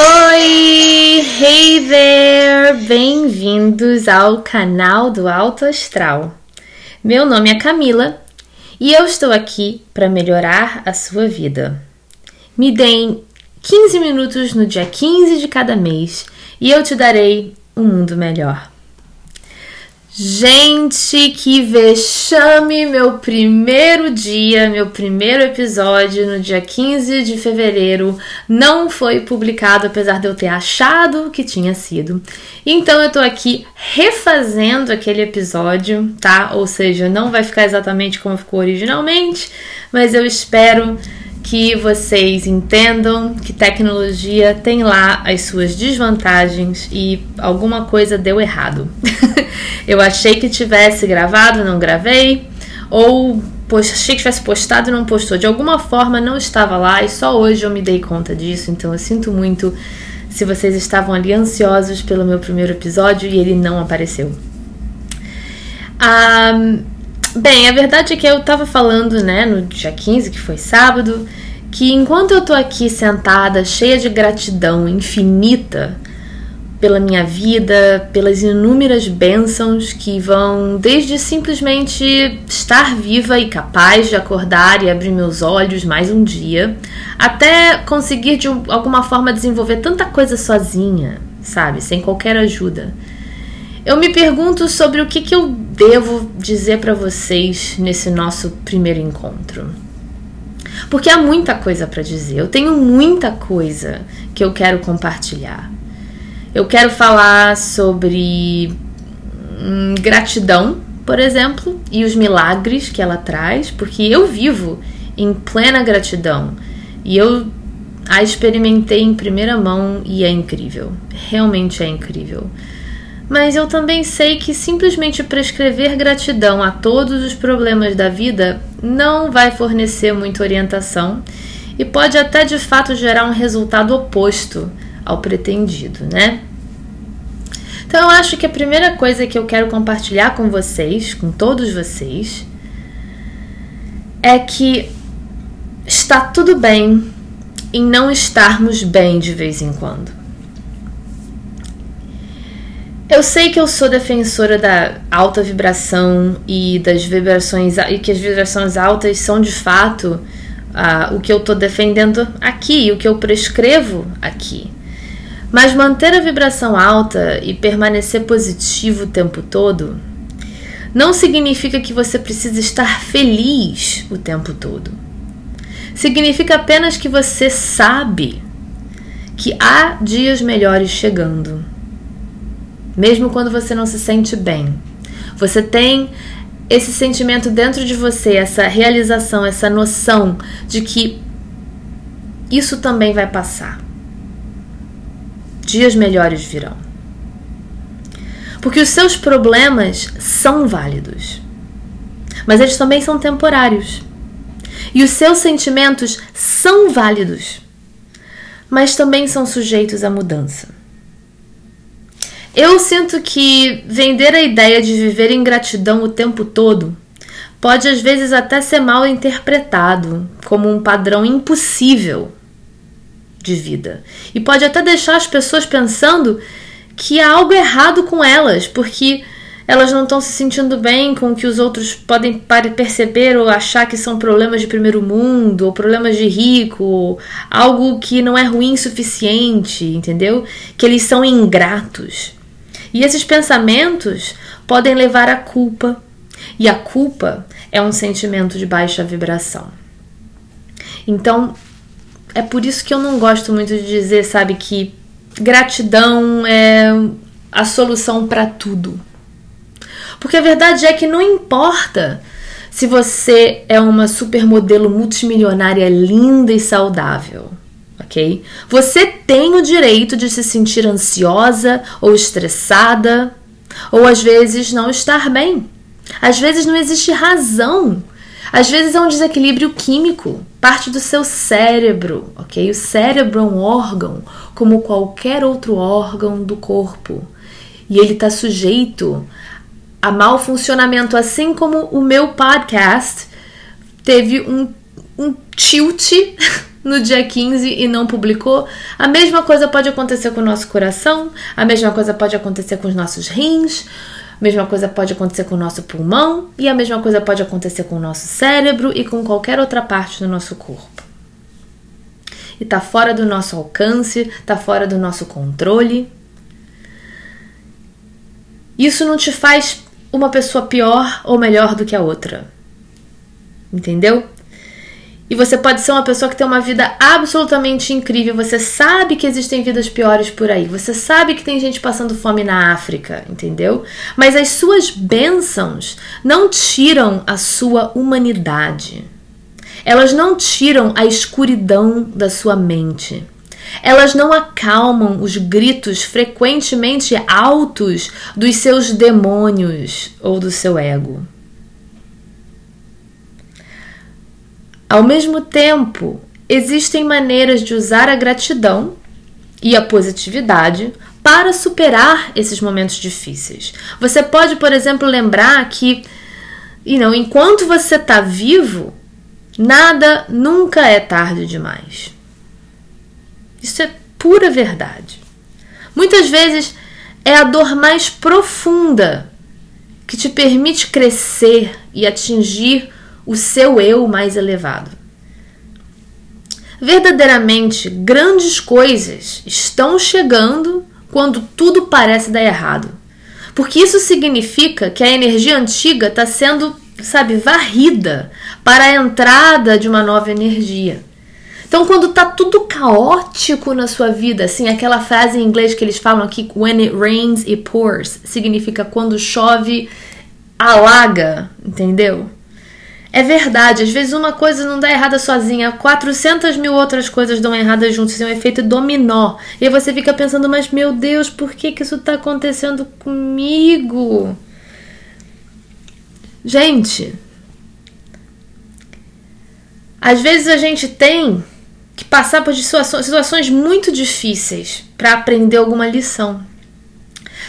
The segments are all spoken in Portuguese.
Oi! Hey there! Bem-vindos ao canal do Alto Astral. Meu nome é Camila e eu estou aqui para melhorar a sua vida. Me deem 15 minutos no dia 15 de cada mês e eu te darei um mundo melhor. Gente, que vexame! Meu primeiro dia, meu primeiro episódio no dia 15 de fevereiro não foi publicado, apesar de eu ter achado que tinha sido. Então eu tô aqui refazendo aquele episódio, tá? Ou seja, não vai ficar exatamente como ficou originalmente, mas eu espero que vocês entendam que tecnologia tem lá as suas desvantagens e alguma coisa deu errado. eu achei que tivesse gravado, não gravei, ou achei que tivesse postado e não postou. De alguma forma não estava lá e só hoje eu me dei conta disso, então eu sinto muito se vocês estavam ali ansiosos pelo meu primeiro episódio e ele não apareceu. Um, Bem, a verdade é que eu tava falando, né, no dia 15, que foi sábado, que enquanto eu tô aqui sentada, cheia de gratidão infinita pela minha vida, pelas inúmeras bênçãos que vão desde simplesmente estar viva e capaz de acordar e abrir meus olhos mais um dia, até conseguir de alguma forma desenvolver tanta coisa sozinha, sabe, sem qualquer ajuda. Eu me pergunto sobre o que, que eu devo dizer para vocês nesse nosso primeiro encontro. Porque há muita coisa para dizer, eu tenho muita coisa que eu quero compartilhar. Eu quero falar sobre hum, gratidão, por exemplo, e os milagres que ela traz, porque eu vivo em plena gratidão e eu a experimentei em primeira mão e é incrível. Realmente é incrível mas eu também sei que simplesmente prescrever gratidão a todos os problemas da vida não vai fornecer muita orientação e pode até de fato gerar um resultado oposto ao pretendido, né? Então eu acho que a primeira coisa que eu quero compartilhar com vocês, com todos vocês, é que está tudo bem em não estarmos bem de vez em quando. Eu sei que eu sou defensora da alta vibração e das vibrações e que as vibrações altas são de fato uh, o que eu estou defendendo aqui, o que eu prescrevo aqui. Mas manter a vibração alta e permanecer positivo o tempo todo não significa que você precisa estar feliz o tempo todo. Significa apenas que você sabe que há dias melhores chegando mesmo quando você não se sente bem. Você tem esse sentimento dentro de você, essa realização, essa noção de que isso também vai passar. Dias melhores virão. Porque os seus problemas são válidos, mas eles também são temporários. E os seus sentimentos são válidos, mas também são sujeitos à mudança. Eu sinto que vender a ideia de viver em gratidão o tempo todo pode às vezes até ser mal interpretado como um padrão impossível de vida. E pode até deixar as pessoas pensando que há algo errado com elas, porque elas não estão se sentindo bem com o que os outros podem perceber ou achar que são problemas de primeiro mundo, ou problemas de rico, ou algo que não é ruim o suficiente, entendeu? Que eles são ingratos. E esses pensamentos podem levar à culpa, e a culpa é um sentimento de baixa vibração. Então, é por isso que eu não gosto muito de dizer, sabe, que gratidão é a solução para tudo. Porque a verdade é que não importa se você é uma supermodelo multimilionária linda e saudável ok? Você tem o direito de se sentir ansiosa ou estressada, ou às vezes não estar bem. Às vezes não existe razão. Às vezes é um desequilíbrio químico, parte do seu cérebro, ok? O cérebro é um órgão como qualquer outro órgão do corpo e ele está sujeito a mau funcionamento, assim como o meu podcast teve um, um tilt no dia 15 e não publicou, a mesma coisa pode acontecer com o nosso coração, a mesma coisa pode acontecer com os nossos rins, a mesma coisa pode acontecer com o nosso pulmão e a mesma coisa pode acontecer com o nosso cérebro e com qualquer outra parte do nosso corpo. E tá fora do nosso alcance, tá fora do nosso controle. Isso não te faz uma pessoa pior ou melhor do que a outra. Entendeu? E você pode ser uma pessoa que tem uma vida absolutamente incrível. Você sabe que existem vidas piores por aí. Você sabe que tem gente passando fome na África, entendeu? Mas as suas bênçãos não tiram a sua humanidade. Elas não tiram a escuridão da sua mente. Elas não acalmam os gritos frequentemente altos dos seus demônios ou do seu ego. Ao mesmo tempo, existem maneiras de usar a gratidão e a positividade para superar esses momentos difíceis. Você pode, por exemplo, lembrar que e não, enquanto você está vivo, nada nunca é tarde demais. Isso é pura verdade. Muitas vezes é a dor mais profunda que te permite crescer e atingir o seu eu mais elevado. Verdadeiramente, grandes coisas estão chegando quando tudo parece dar errado. Porque isso significa que a energia antiga está sendo, sabe, varrida para a entrada de uma nova energia. Então, quando tá tudo caótico na sua vida, assim, aquela frase em inglês que eles falam aqui, when it rains it pours, significa quando chove, alaga, entendeu? É verdade, às vezes uma coisa não dá errada sozinha, 400 mil outras coisas dão errada juntas, é um efeito dominó. E aí você fica pensando, mas meu Deus, por que, que isso está acontecendo comigo? Gente, às vezes a gente tem que passar por situações, situações muito difíceis para aprender alguma lição.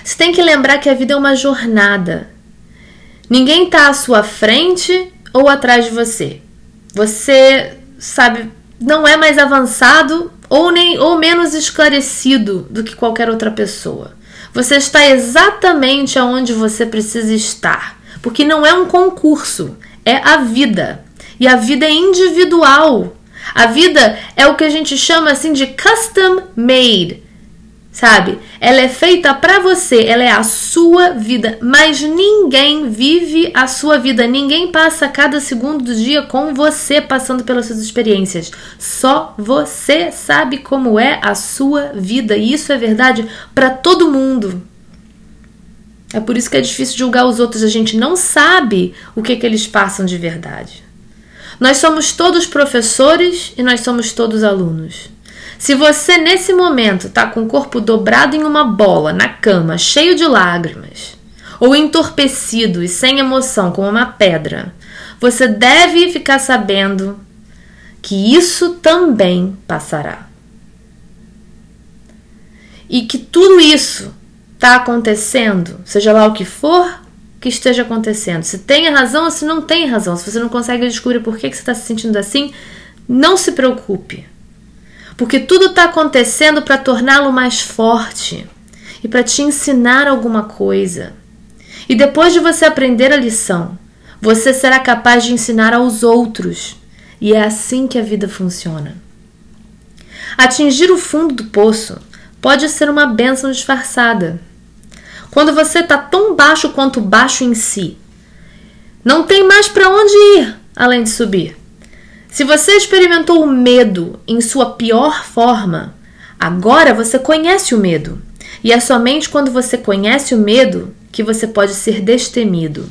Você tem que lembrar que a vida é uma jornada. Ninguém está à sua frente ou atrás de você. Você, sabe, não é mais avançado ou nem ou menos esclarecido do que qualquer outra pessoa. Você está exatamente aonde você precisa estar, porque não é um concurso, é a vida. E a vida é individual. A vida é o que a gente chama assim de custom made sabe? Ela é feita para você, ela é a sua vida, mas ninguém vive a sua vida, ninguém passa cada segundo do dia com você passando pelas suas experiências. Só você sabe como é a sua vida, e isso é verdade para todo mundo. É por isso que é difícil julgar os outros, a gente não sabe o que, que eles passam de verdade. Nós somos todos professores e nós somos todos alunos. Se você nesse momento está com o corpo dobrado em uma bola na cama, cheio de lágrimas, ou entorpecido e sem emoção como uma pedra, você deve ficar sabendo que isso também passará. E que tudo isso está acontecendo, seja lá o que for que esteja acontecendo, se tem razão ou se não tem razão, se você não consegue descobrir por que, que você está se sentindo assim, não se preocupe porque tudo está acontecendo para torná-lo mais forte e para te ensinar alguma coisa. E depois de você aprender a lição, você será capaz de ensinar aos outros. E é assim que a vida funciona. Atingir o fundo do poço pode ser uma bênção disfarçada. Quando você está tão baixo quanto baixo em si, não tem mais para onde ir além de subir. Se você experimentou o medo em sua pior forma, agora você conhece o medo. E é somente quando você conhece o medo que você pode ser destemido.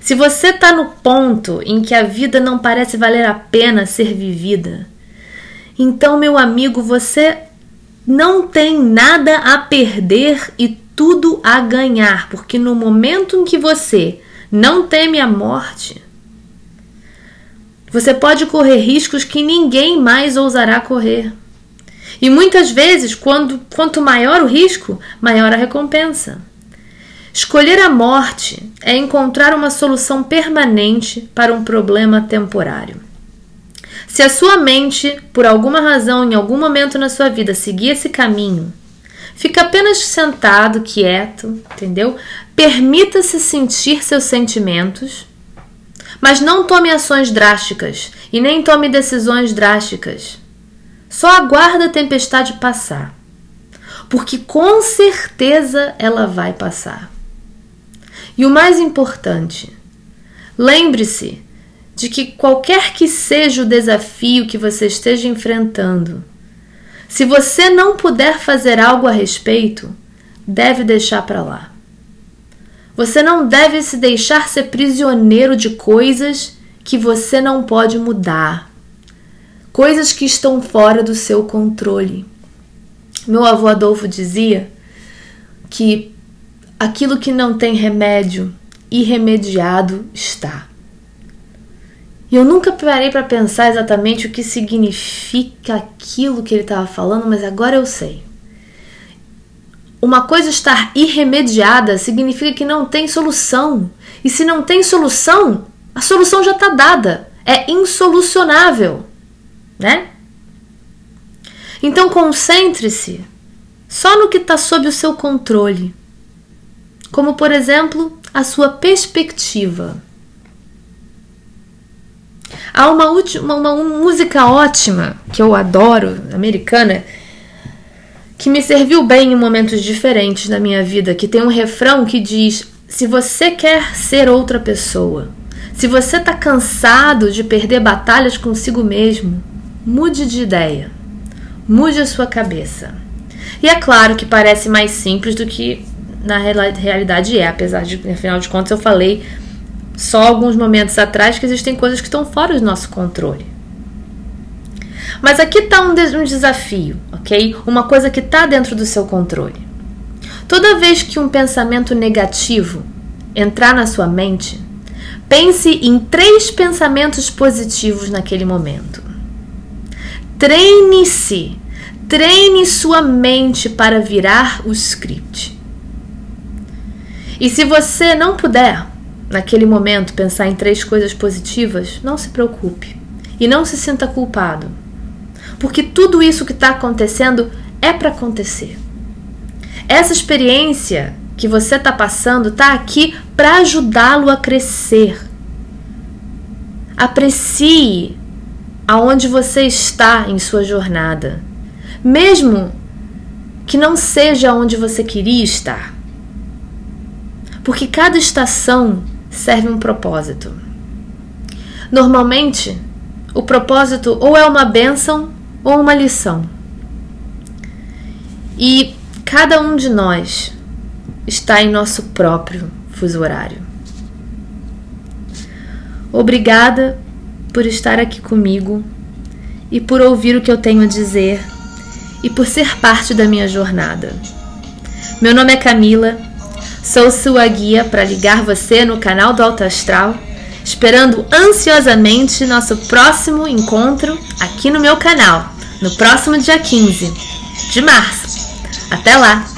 Se você está no ponto em que a vida não parece valer a pena ser vivida, então, meu amigo, você não tem nada a perder e tudo a ganhar, porque no momento em que você não teme a morte, você pode correr riscos que ninguém mais ousará correr. E muitas vezes, quando, quanto maior o risco, maior a recompensa. Escolher a morte é encontrar uma solução permanente para um problema temporário. Se a sua mente, por alguma razão, em algum momento na sua vida, seguir esse caminho, fica apenas sentado, quieto, entendeu? Permita-se sentir seus sentimentos, mas não tome ações drásticas e nem tome decisões drásticas. Só aguarda a tempestade passar, porque com certeza ela vai passar. E o mais importante, lembre-se de que qualquer que seja o desafio que você esteja enfrentando, se você não puder fazer algo a respeito, deve deixar para lá. Você não deve se deixar ser prisioneiro de coisas que você não pode mudar, coisas que estão fora do seu controle. Meu avô Adolfo dizia que aquilo que não tem remédio, irremediado está. E eu nunca parei para pensar exatamente o que significa aquilo que ele estava falando, mas agora eu sei. Uma coisa estar irremediada significa que não tem solução. E se não tem solução, a solução já está dada. É insolucionável, né? Então concentre-se só no que está sob o seu controle, como por exemplo a sua perspectiva. Há uma, última, uma, uma música ótima que eu adoro, americana, que me serviu bem em momentos diferentes da minha vida, que tem um refrão que diz: Se você quer ser outra pessoa, se você está cansado de perder batalhas consigo mesmo, mude de ideia, mude a sua cabeça. E é claro que parece mais simples do que na realidade é, apesar de, afinal de contas, eu falei só alguns momentos atrás que existem coisas que estão fora do nosso controle. Mas aqui está um, um desafio, ok? Uma coisa que está dentro do seu controle. Toda vez que um pensamento negativo entrar na sua mente, pense em três pensamentos positivos naquele momento. Treine-se, treine sua mente para virar o script. E se você não puder, naquele momento, pensar em três coisas positivas, não se preocupe e não se sinta culpado, porque tudo isso que está acontecendo é para acontecer. Essa experiência que você está passando está aqui para ajudá-lo a crescer. Aprecie aonde você está em sua jornada, mesmo que não seja onde você queria estar. Porque cada estação serve um propósito. Normalmente, o propósito ou é uma bênção ou uma lição. E cada um de nós está em nosso próprio fuso horário. Obrigada por estar aqui comigo e por ouvir o que eu tenho a dizer e por ser parte da minha jornada. Meu nome é Camila Sou sua guia para ligar você no canal do Alto Astral, esperando ansiosamente nosso próximo encontro aqui no meu canal, no próximo dia 15 de março. Até lá!